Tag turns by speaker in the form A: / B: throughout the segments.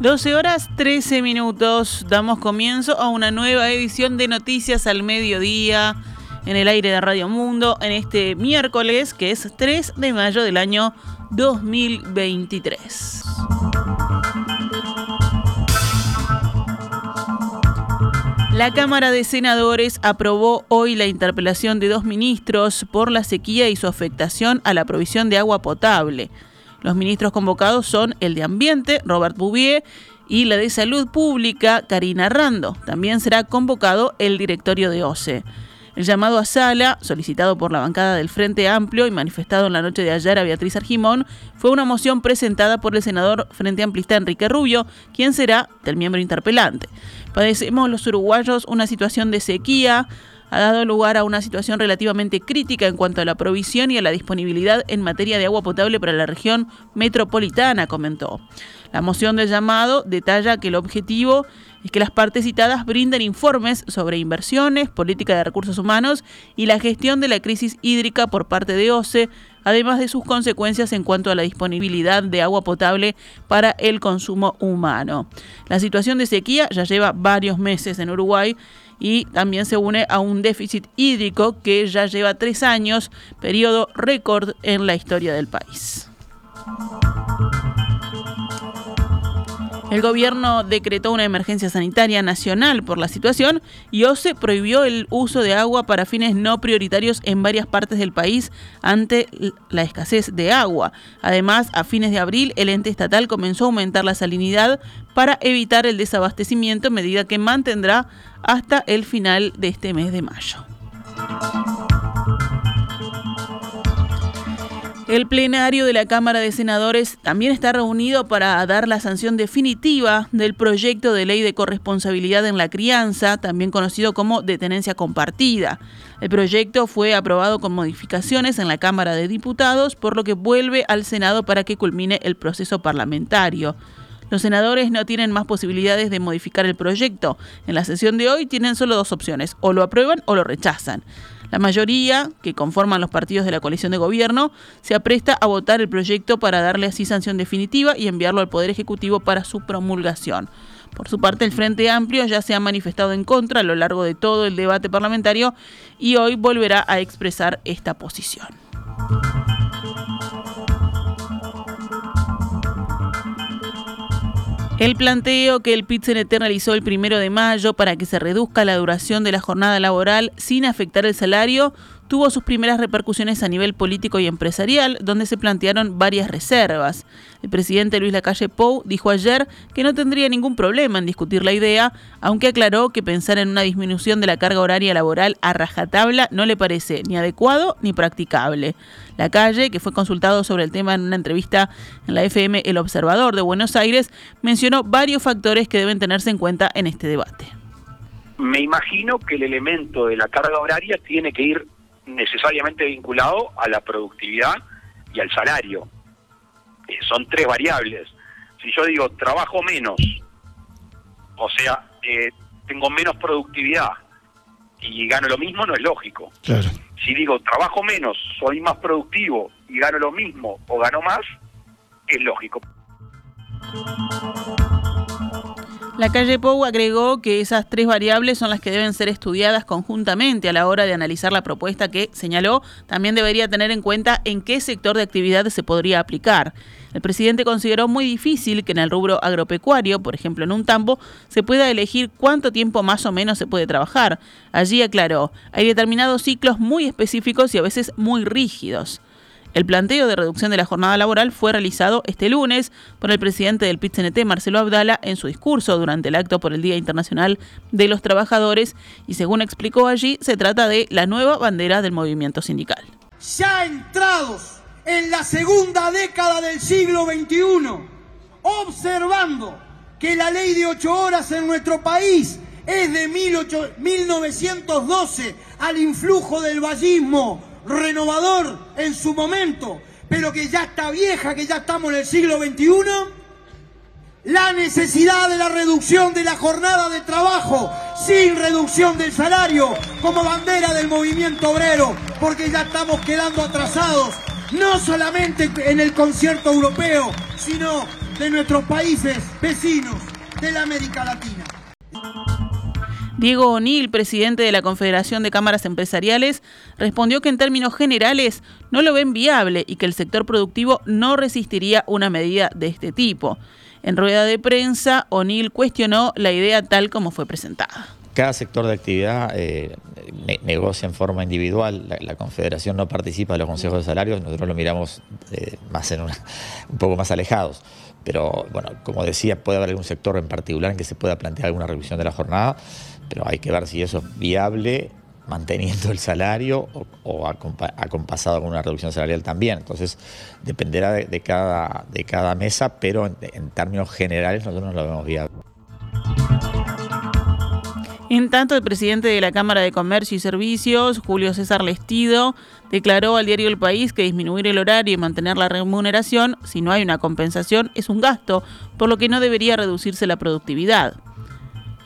A: 12 horas 13 minutos. Damos comienzo a una nueva edición de Noticias al Mediodía en el aire de Radio Mundo en este miércoles que es 3 de mayo del año 2023. La Cámara de Senadores aprobó hoy la interpelación de dos ministros por la sequía y su afectación a la provisión de agua potable. Los ministros convocados son el de Ambiente, Robert Bouvier, y la de Salud Pública, Karina Rando. También será convocado el directorio de OCE. El llamado a sala, solicitado por la bancada del Frente Amplio y manifestado en la noche de ayer a Beatriz Argimón, fue una moción presentada por el senador Frente Amplista Enrique Rubio, quien será del miembro interpelante. Padecemos los uruguayos una situación de sequía, ha dado lugar a una situación relativamente crítica en cuanto a la provisión y a la disponibilidad en materia de agua potable para la región metropolitana, comentó. La moción de llamado detalla que el objetivo es que las partes citadas brinden informes sobre inversiones, política de recursos humanos y la gestión de la crisis hídrica por parte de OCE, además de sus consecuencias en cuanto a la disponibilidad de agua potable para el consumo humano. La situación de sequía ya lleva varios meses en Uruguay y también se une a un déficit hídrico que ya lleva tres años, periodo récord en la historia del país. El gobierno decretó una emergencia sanitaria nacional por la situación y OCE prohibió el uso de agua para fines no prioritarios en varias partes del país ante la escasez de agua. Además, a fines de abril, el ente estatal comenzó a aumentar la salinidad para evitar el desabastecimiento, medida que mantendrá hasta el final de este mes de mayo. El plenario de la Cámara de Senadores también está reunido para dar la sanción definitiva del proyecto de ley de corresponsabilidad en la crianza, también conocido como detenencia compartida. El proyecto fue aprobado con modificaciones en la Cámara de Diputados, por lo que vuelve al Senado para que culmine el proceso parlamentario. Los senadores no tienen más posibilidades de modificar el proyecto. En la sesión de hoy tienen solo dos opciones, o lo aprueban o lo rechazan. La mayoría, que conforman los partidos de la coalición de gobierno, se apresta a votar el proyecto para darle así sanción definitiva y enviarlo al Poder Ejecutivo para su promulgación. Por su parte, el Frente Amplio ya se ha manifestado en contra a lo largo de todo el debate parlamentario y hoy volverá a expresar esta posición. El planteo que el pit realizó el primero de mayo para que se reduzca la duración de la jornada laboral sin afectar el salario tuvo sus primeras repercusiones a nivel político y empresarial, donde se plantearon varias reservas. El presidente Luis Lacalle Pou dijo ayer que no tendría ningún problema en discutir la idea, aunque aclaró que pensar en una disminución de la carga horaria laboral a rajatabla no le parece ni adecuado ni practicable. Lacalle, que fue consultado sobre el tema en una entrevista en la FM El Observador de Buenos Aires, mencionó varios factores que deben tenerse en cuenta en este debate.
B: Me imagino que el elemento de la carga horaria tiene que ir necesariamente vinculado a la productividad y al salario. Eh, son tres variables. Si yo digo trabajo menos, o sea, eh, tengo menos productividad y gano lo mismo, no es lógico. Si digo trabajo menos, soy más productivo y gano lo mismo o gano más, es lógico.
A: La calle Pou agregó que esas tres variables son las que deben ser estudiadas conjuntamente a la hora de analizar la propuesta que, señaló, también debería tener en cuenta en qué sector de actividad se podría aplicar. El presidente consideró muy difícil que en el rubro agropecuario, por ejemplo en un tambo, se pueda elegir cuánto tiempo más o menos se puede trabajar. Allí aclaró, hay determinados ciclos muy específicos y a veces muy rígidos. El planteo de reducción de la jornada laboral fue realizado este lunes por el presidente del pit Marcelo Abdala, en su discurso durante el acto por el Día Internacional de los Trabajadores, y según explicó allí, se trata de la nueva bandera del movimiento sindical.
C: Ya entrados en la segunda década del siglo XXI, observando que la ley de ocho horas en nuestro país es de 1912 al influjo del vallismo renovador en su momento, pero que ya está vieja, que ya estamos en el siglo XXI, la necesidad de la reducción de la jornada de trabajo sin reducción del salario como bandera del movimiento obrero, porque ya estamos quedando atrasados, no solamente en el concierto europeo, sino de nuestros países vecinos de la América Latina.
A: Diego O'Neill, presidente de la Confederación de Cámaras Empresariales, respondió que en términos generales no lo ven viable y que el sector productivo no resistiría una medida de este tipo. En rueda de prensa, O'Neill cuestionó la idea tal como fue presentada.
D: Cada sector de actividad eh, negocia en forma individual, la, Confederación no participa de los consejos de salarios, nosotros lo miramos eh, más en un poco más alejados. Pero bueno, como decía, puede haber algún sector en particular en que se pueda plantear alguna revisión de la jornada, pero hay que ver si eso es viable manteniendo el salario o, acompasado con una reducción salarial también. Entonces, dependerá de, cada, de cada mesa, pero en, en términos generales nosotros no lo vemos viable.
A: En tanto, el presidente de la Cámara de Comercio y Servicios, Julio César Lestido, declaró al diario El País que disminuir el horario y mantener la remuneración, si no hay una compensación, es un gasto, por lo que no debería reducirse la productividad.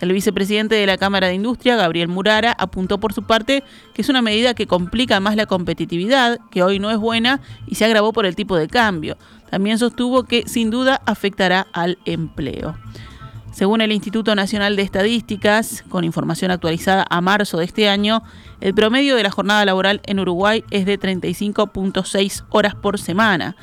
A: El vicepresidente de la Cámara de Industria, Gabriel Murara, apuntó por su parte que es una medida que complica más la competitividad, que hoy no es buena y se agravó por el tipo de cambio. También sostuvo que sin duda afectará al empleo. Según el Instituto Nacional de Estadísticas, con información actualizada a marzo de este año, el promedio de la jornada laboral en Uruguay es de 35.6 horas por semana.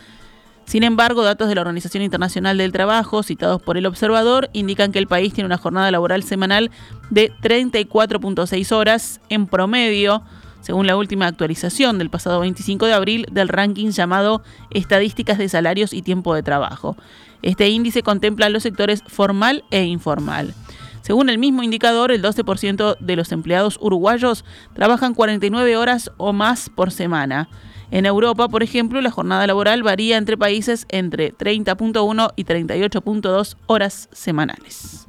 A: Sin embargo, datos de la Organización Internacional del Trabajo, citados por el observador, indican que el país tiene una jornada laboral semanal de 34.6 horas en promedio, según la última actualización del pasado 25 de abril del ranking llamado Estadísticas de Salarios y Tiempo de Trabajo. Este índice contempla los sectores formal e informal. Según el mismo indicador, el 12% de los empleados uruguayos trabajan 49 horas o más por semana. En Europa, por ejemplo, la jornada laboral varía entre países entre 30.1 y 38.2 horas semanales.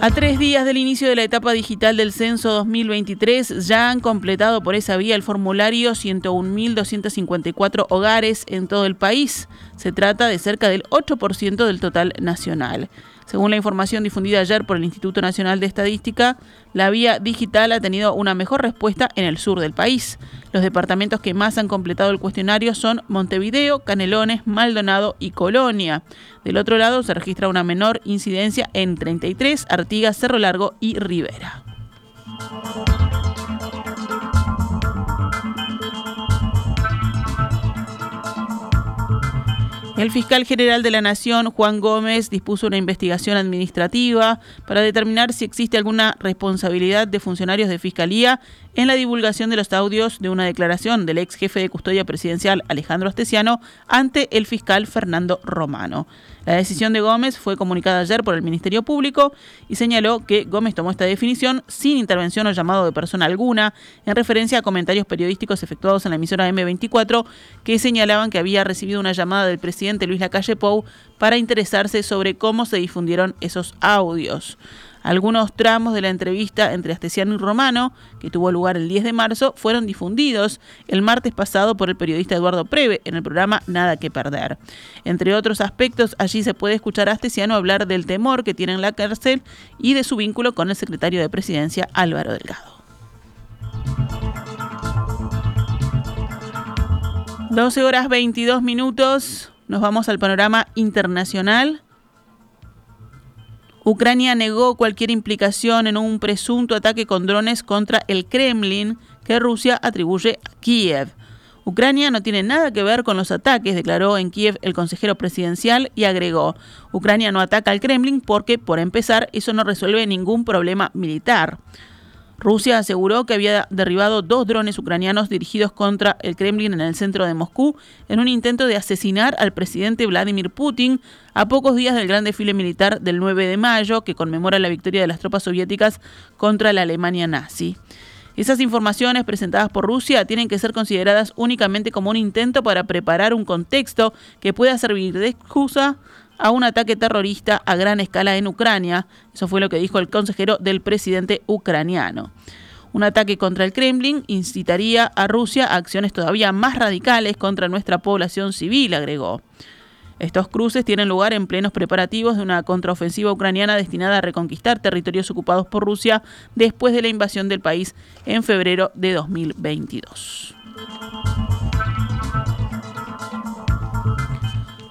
A: A tres días del inicio de la etapa digital del censo 2023, ya han completado por esa vía el formulario 101.254 hogares en todo el país. Se trata de cerca del 8% del total nacional. Según la información difundida ayer por el Instituto Nacional de Estadística, la vía digital ha tenido una mejor respuesta en el sur del país. Los departamentos que más han completado el cuestionario son Montevideo, Canelones, Maldonado y Colonia. Del otro lado se registra una menor incidencia en 33, Artigas, Cerro Largo y Rivera. El fiscal general de la Nación, Juan Gómez, dispuso una investigación administrativa para determinar si existe alguna responsabilidad de funcionarios de Fiscalía en la divulgación de los audios de una declaración del ex jefe de custodia presidencial Alejandro Astesiano ante el fiscal Fernando Romano. La decisión de Gómez fue comunicada ayer por el Ministerio Público y señaló que Gómez tomó esta definición sin intervención o llamado de persona alguna, en referencia a comentarios periodísticos efectuados en la emisora M24 que señalaban que había recibido una llamada del presidente Luis Lacalle Pou para interesarse sobre cómo se difundieron esos audios. Algunos tramos de la entrevista entre Astesiano y Romano, que tuvo lugar el 10 de marzo, fueron difundidos el martes pasado por el periodista Eduardo Preve en el programa Nada que Perder. Entre otros aspectos, allí se puede escuchar a Astesiano hablar del temor que tiene en la cárcel y de su vínculo con el secretario de Presidencia Álvaro Delgado. 12 horas 22 minutos, nos vamos al panorama internacional. Ucrania negó cualquier implicación en un presunto ataque con drones contra el Kremlin que Rusia atribuye a Kiev. Ucrania no tiene nada que ver con los ataques, declaró en Kiev el consejero presidencial y agregó, Ucrania no ataca al Kremlin porque, por empezar, eso no resuelve ningún problema militar. Rusia aseguró que había derribado dos drones ucranianos dirigidos contra el Kremlin en el centro de Moscú en un intento de asesinar al presidente Vladimir Putin a pocos días del gran desfile militar del 9 de mayo que conmemora la victoria de las tropas soviéticas contra la Alemania nazi. Esas informaciones presentadas por Rusia tienen que ser consideradas únicamente como un intento para preparar un contexto que pueda servir de excusa a un ataque terrorista a gran escala en Ucrania. Eso fue lo que dijo el consejero del presidente ucraniano. Un ataque contra el Kremlin incitaría a Rusia a acciones todavía más radicales contra nuestra población civil, agregó. Estos cruces tienen lugar en plenos preparativos de una contraofensiva ucraniana destinada a reconquistar territorios ocupados por Rusia después de la invasión del país en febrero de 2022.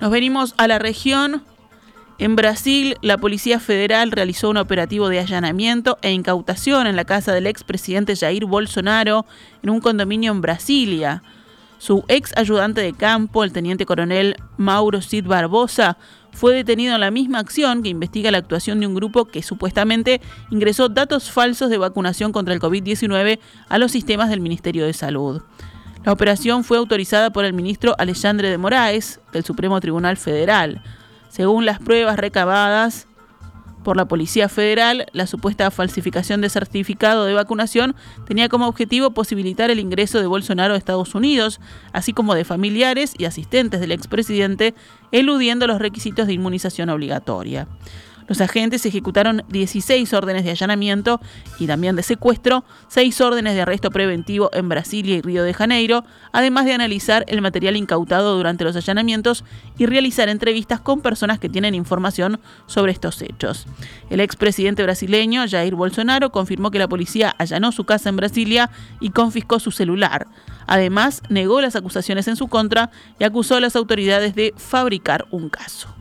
A: Nos venimos a la región. En Brasil, la Policía Federal realizó un operativo de allanamiento e incautación en la casa del expresidente Jair Bolsonaro en un condominio en Brasilia. Su ex ayudante de campo, el teniente coronel Mauro Cid Barbosa, fue detenido en la misma acción que investiga la actuación de un grupo que supuestamente ingresó datos falsos de vacunación contra el COVID-19 a los sistemas del Ministerio de Salud. La operación fue autorizada por el ministro Alexandre de Moraes del Supremo Tribunal Federal. Según las pruebas recabadas, por la Policía Federal, la supuesta falsificación de certificado de vacunación tenía como objetivo posibilitar el ingreso de Bolsonaro a Estados Unidos, así como de familiares y asistentes del expresidente, eludiendo los requisitos de inmunización obligatoria. Los agentes ejecutaron 16 órdenes de allanamiento y también de secuestro, 6 órdenes de arresto preventivo en Brasilia y Río de Janeiro, además de analizar el material incautado durante los allanamientos y realizar entrevistas con personas que tienen información sobre estos hechos. El expresidente brasileño Jair Bolsonaro confirmó que la policía allanó su casa en Brasilia y confiscó su celular. Además, negó las acusaciones en su contra y acusó a las autoridades de fabricar un caso.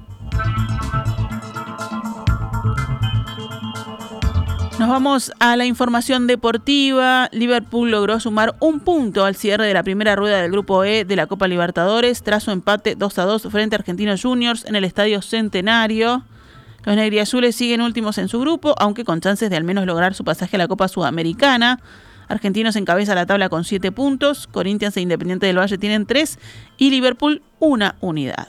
A: Nos vamos a la información deportiva. Liverpool logró sumar un punto al cierre de la primera rueda del Grupo E de la Copa Libertadores tras su empate 2 a 2 frente a Argentinos Juniors en el Estadio Centenario. Los negriazules siguen últimos en su grupo, aunque con chances de al menos lograr su pasaje a la Copa Sudamericana. Argentinos encabeza la tabla con 7 puntos, Corinthians e Independiente del Valle tienen 3 y Liverpool una unidad.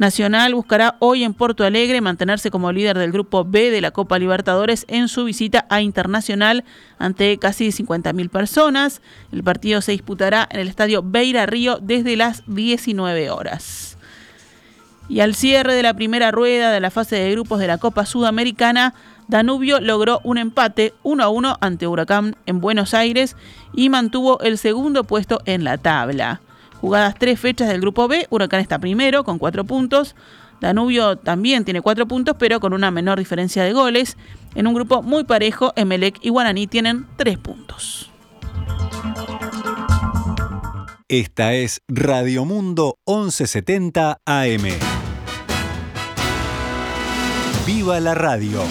A: Nacional buscará hoy en Porto Alegre mantenerse como líder del Grupo B de la Copa Libertadores en su visita a Internacional ante casi 50.000 personas. El partido se disputará en el estadio Beira Río desde las 19 horas. Y al cierre de la primera rueda de la fase de grupos de la Copa Sudamericana, Danubio logró un empate 1 a 1 ante Huracán en Buenos Aires y mantuvo el segundo puesto en la tabla. Jugadas tres fechas del grupo B, Huracán está primero con cuatro puntos. Danubio también tiene cuatro puntos, pero con una menor diferencia de goles. En un grupo muy parejo, Emelec y Guaraní tienen tres puntos.
E: Esta es Radio Mundo 1170 AM. ¡Viva la radio!